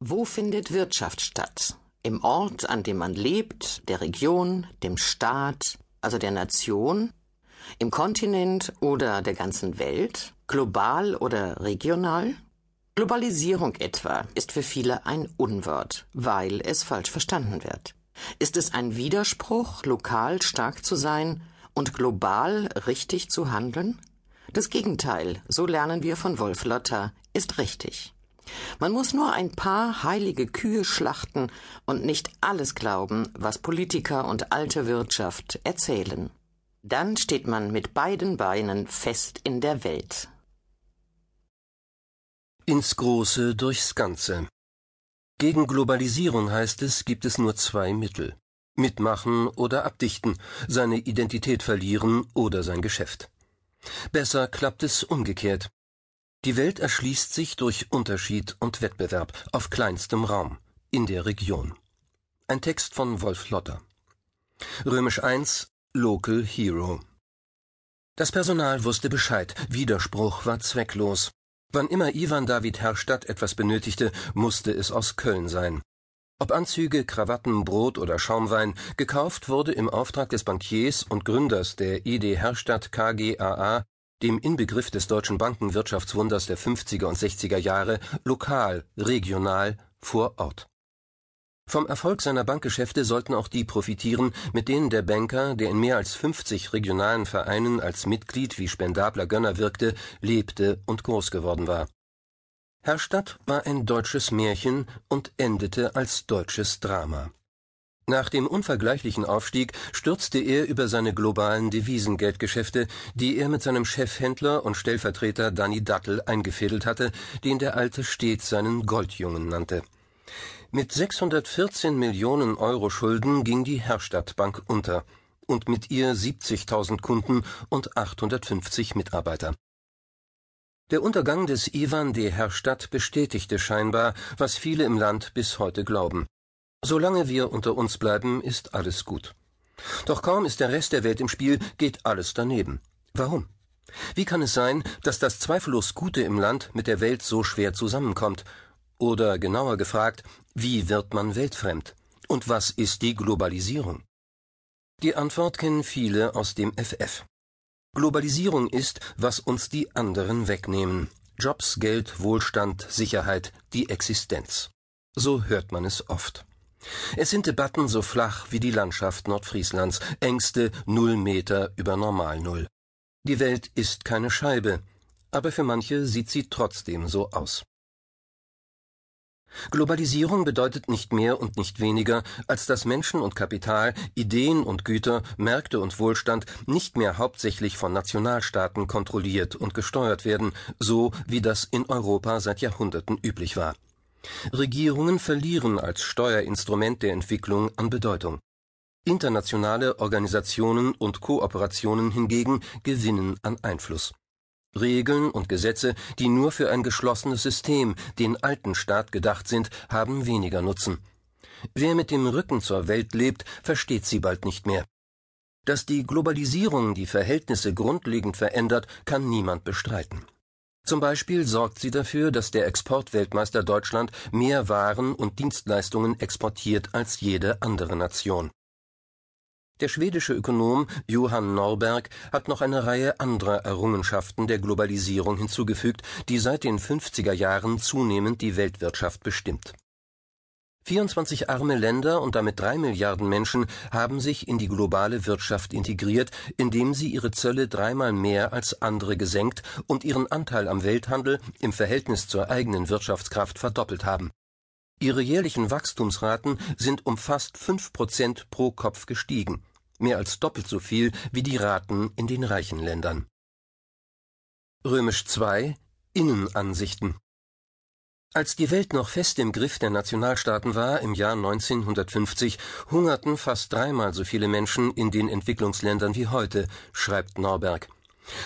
Wo findet Wirtschaft statt? Im Ort, an dem man lebt, der Region, dem Staat, also der Nation, im Kontinent oder der ganzen Welt, global oder regional? Globalisierung etwa ist für viele ein Unwort, weil es falsch verstanden wird. Ist es ein Widerspruch, lokal stark zu sein und global richtig zu handeln? Das Gegenteil, so lernen wir von Wolf Lotter, ist richtig. Man muss nur ein paar heilige Kühe schlachten und nicht alles glauben, was Politiker und alte Wirtschaft erzählen. Dann steht man mit beiden Beinen fest in der Welt. Ins Große durchs Ganze. Gegen Globalisierung heißt es, gibt es nur zwei Mittel. Mitmachen oder abdichten, seine Identität verlieren oder sein Geschäft. Besser klappt es umgekehrt. Die Welt erschließt sich durch Unterschied und Wettbewerb auf kleinstem Raum, in der Region. Ein Text von Wolf Lotter. Römisch 1 Local Hero. Das Personal wusste Bescheid, Widerspruch war zwecklos. Wann immer Ivan David Herrstadt etwas benötigte, musste es aus Köln sein. Ob Anzüge, Krawatten, Brot oder Schaumwein, gekauft wurde im Auftrag des Bankiers und Gründers der ID Herrstadt KGaA, dem Inbegriff des deutschen Bankenwirtschaftswunders der 50er und 60er Jahre, lokal, regional, vor Ort. Vom Erfolg seiner Bankgeschäfte sollten auch die profitieren, mit denen der Banker, der in mehr als 50 regionalen Vereinen als Mitglied wie spendabler Gönner wirkte, lebte und groß geworden war. Herrstadt war ein deutsches Märchen und endete als deutsches Drama. Nach dem unvergleichlichen Aufstieg stürzte er über seine globalen Devisengeldgeschäfte, die er mit seinem Chefhändler und Stellvertreter Danny Dattel eingefädelt hatte, den der Alte stets seinen Goldjungen nannte. Mit 614 Millionen Euro Schulden ging die Herstadtbank unter und mit ihr 70.000 Kunden und 850 Mitarbeiter. Der Untergang des Ivan de Herstadt bestätigte scheinbar, was viele im Land bis heute glauben. Solange wir unter uns bleiben, ist alles gut. Doch kaum ist der Rest der Welt im Spiel, geht alles daneben. Warum? Wie kann es sein, dass das zweifellos Gute im Land mit der Welt so schwer zusammenkommt oder genauer gefragt, wie wird man weltfremd? Und was ist die Globalisierung? Die Antwort kennen viele aus dem FF. Globalisierung ist, was uns die anderen wegnehmen. Jobs, Geld, Wohlstand, Sicherheit, die Existenz. So hört man es oft. Es sind Debatten so flach wie die Landschaft Nordfrieslands, Ängste null Meter über Normalnull. Die Welt ist keine Scheibe, aber für manche sieht sie trotzdem so aus. Globalisierung bedeutet nicht mehr und nicht weniger, als dass Menschen und Kapital, Ideen und Güter, Märkte und Wohlstand nicht mehr hauptsächlich von Nationalstaaten kontrolliert und gesteuert werden, so wie das in Europa seit Jahrhunderten üblich war. Regierungen verlieren als Steuerinstrument der Entwicklung an Bedeutung. Internationale Organisationen und Kooperationen hingegen gewinnen an Einfluss. Regeln und Gesetze, die nur für ein geschlossenes System, den alten Staat gedacht sind, haben weniger Nutzen. Wer mit dem Rücken zur Welt lebt, versteht sie bald nicht mehr. Dass die Globalisierung die Verhältnisse grundlegend verändert, kann niemand bestreiten. Zum Beispiel sorgt sie dafür, dass der Exportweltmeister Deutschland mehr Waren und Dienstleistungen exportiert als jede andere Nation. Der schwedische Ökonom Johann Norberg hat noch eine Reihe anderer Errungenschaften der Globalisierung hinzugefügt, die seit den 50er Jahren zunehmend die Weltwirtschaft bestimmt. 24 arme Länder und damit drei Milliarden Menschen haben sich in die globale Wirtschaft integriert, indem sie ihre Zölle dreimal mehr als andere gesenkt und ihren Anteil am Welthandel im Verhältnis zur eigenen Wirtschaftskraft verdoppelt haben. Ihre jährlichen Wachstumsraten sind um fast fünf Prozent pro Kopf gestiegen, mehr als doppelt so viel wie die Raten in den reichen Ländern. Römisch 2 Innenansichten Als die Welt noch fest im Griff der Nationalstaaten war, im Jahr 1950, hungerten fast dreimal so viele Menschen in den Entwicklungsländern wie heute, schreibt Norberg.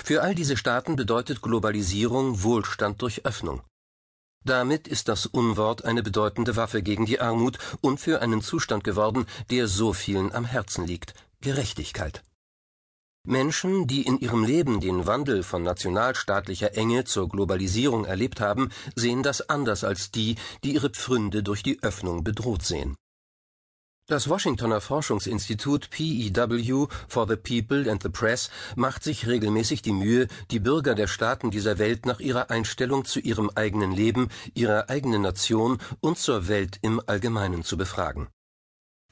Für all diese Staaten bedeutet Globalisierung Wohlstand durch Öffnung. Damit ist das Unwort eine bedeutende Waffe gegen die Armut und für einen Zustand geworden, der so vielen am Herzen liegt Gerechtigkeit. Menschen, die in ihrem Leben den Wandel von nationalstaatlicher Enge zur Globalisierung erlebt haben, sehen das anders als die, die ihre Pfründe durch die Öffnung bedroht sehen. Das Washingtoner Forschungsinstitut PEW for the People and the Press macht sich regelmäßig die Mühe, die Bürger der Staaten dieser Welt nach ihrer Einstellung zu ihrem eigenen Leben, ihrer eigenen Nation und zur Welt im Allgemeinen zu befragen.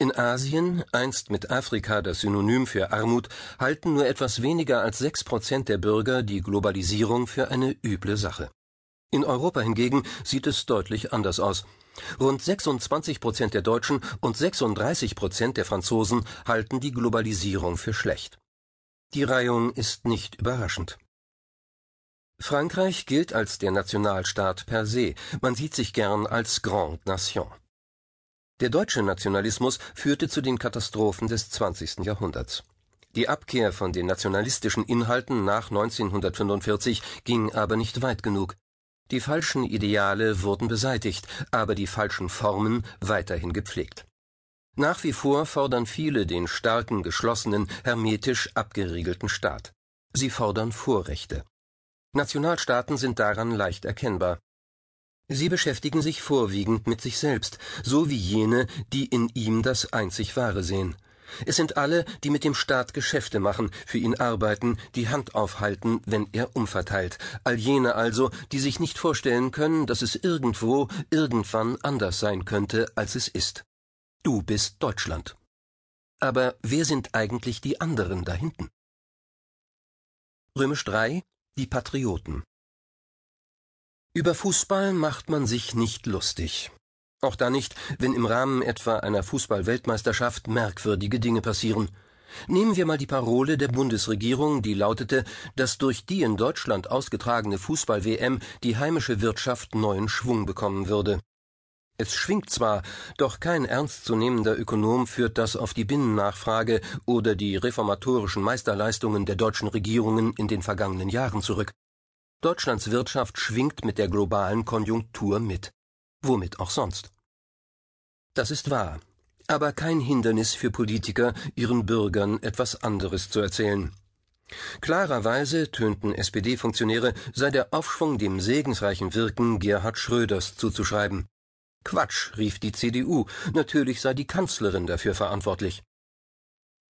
In Asien, einst mit Afrika das Synonym für Armut, halten nur etwas weniger als sechs Prozent der Bürger die Globalisierung für eine üble Sache. In Europa hingegen sieht es deutlich anders aus. Rund 26 Prozent der Deutschen und 36 Prozent der Franzosen halten die Globalisierung für schlecht. Die Reihung ist nicht überraschend. Frankreich gilt als der Nationalstaat per se, man sieht sich gern als Grande Nation. Der deutsche Nationalismus führte zu den Katastrophen des 20. Jahrhunderts. Die Abkehr von den nationalistischen Inhalten nach 1945 ging aber nicht weit genug. Die falschen Ideale wurden beseitigt, aber die falschen Formen weiterhin gepflegt. Nach wie vor fordern viele den starken, geschlossenen, hermetisch abgeriegelten Staat. Sie fordern Vorrechte. Nationalstaaten sind daran leicht erkennbar. Sie beschäftigen sich vorwiegend mit sich selbst, so wie jene, die in ihm das einzig Wahre sehen. Es sind alle, die mit dem Staat Geschäfte machen, für ihn arbeiten, die Hand aufhalten, wenn er umverteilt, all jene also, die sich nicht vorstellen können, dass es irgendwo, irgendwann anders sein könnte, als es ist. Du bist Deutschland. Aber wer sind eigentlich die anderen da hinten? Römisch 3 Die Patrioten über Fußball macht man sich nicht lustig. Auch da nicht, wenn im Rahmen etwa einer Fußball-Weltmeisterschaft merkwürdige Dinge passieren. Nehmen wir mal die Parole der Bundesregierung, die lautete, dass durch die in Deutschland ausgetragene Fußball-WM die heimische Wirtschaft neuen Schwung bekommen würde. Es schwingt zwar, doch kein ernstzunehmender Ökonom führt das auf die Binnennachfrage oder die reformatorischen Meisterleistungen der deutschen Regierungen in den vergangenen Jahren zurück. Deutschlands Wirtschaft schwingt mit der globalen Konjunktur mit. Womit auch sonst. Das ist wahr, aber kein Hindernis für Politiker, ihren Bürgern etwas anderes zu erzählen. Klarerweise, tönten SPD-Funktionäre, sei der Aufschwung dem segensreichen Wirken Gerhard Schröders zuzuschreiben. Quatsch, rief die CDU, natürlich sei die Kanzlerin dafür verantwortlich.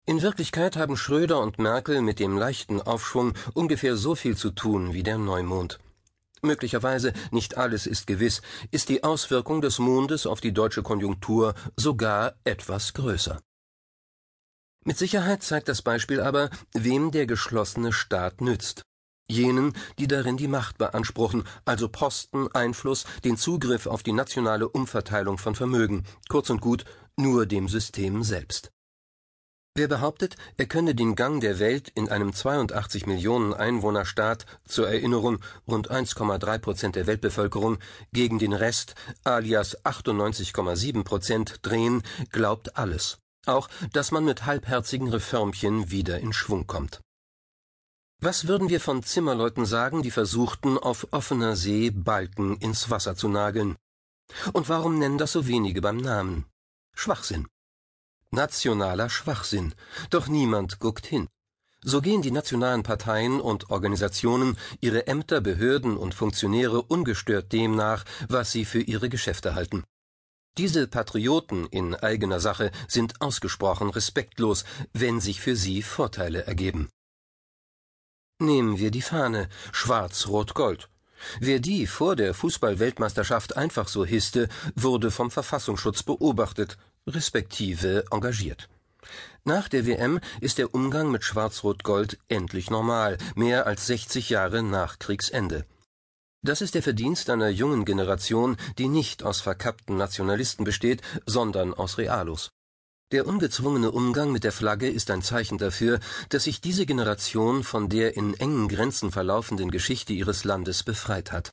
In Wirklichkeit haben Schröder und Merkel mit dem leichten Aufschwung ungefähr so viel zu tun wie der Neumond. Möglicherweise, nicht alles ist gewiss, ist die Auswirkung des Mondes auf die deutsche Konjunktur sogar etwas größer. Mit Sicherheit zeigt das Beispiel aber, wem der geschlossene Staat nützt. Jenen, die darin die Macht beanspruchen, also Posten, Einfluss, den Zugriff auf die nationale Umverteilung von Vermögen, kurz und gut nur dem System selbst. Wer behauptet, er könne den Gang der Welt in einem 82 Millionen Einwohnerstaat, zur Erinnerung rund 1,3 Prozent der Weltbevölkerung, gegen den Rest, alias 98,7 Prozent, drehen, glaubt alles. Auch, dass man mit halbherzigen Reformchen wieder in Schwung kommt. Was würden wir von Zimmerleuten sagen, die versuchten, auf offener See Balken ins Wasser zu nageln? Und warum nennen das so wenige beim Namen? Schwachsinn. Nationaler Schwachsinn. Doch niemand guckt hin. So gehen die nationalen Parteien und Organisationen, ihre Ämter, Behörden und Funktionäre ungestört dem nach, was sie für ihre Geschäfte halten. Diese Patrioten in eigener Sache sind ausgesprochen respektlos, wenn sich für sie Vorteile ergeben. Nehmen wir die Fahne Schwarz-Rot-Gold. Wer die vor der Fußball-Weltmeisterschaft einfach so hisste, wurde vom Verfassungsschutz beobachtet, respektive engagiert. Nach der WM ist der Umgang mit Schwarz-Rot-Gold endlich normal, mehr als 60 Jahre nach Kriegsende. Das ist der Verdienst einer jungen Generation, die nicht aus verkappten Nationalisten besteht, sondern aus Realos. Der ungezwungene Umgang mit der Flagge ist ein Zeichen dafür, dass sich diese Generation von der in engen Grenzen verlaufenden Geschichte ihres Landes befreit hat.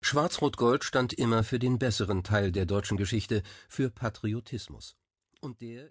Schwarz-Rot-Gold stand immer für den besseren Teil der deutschen Geschichte, für Patriotismus. Und der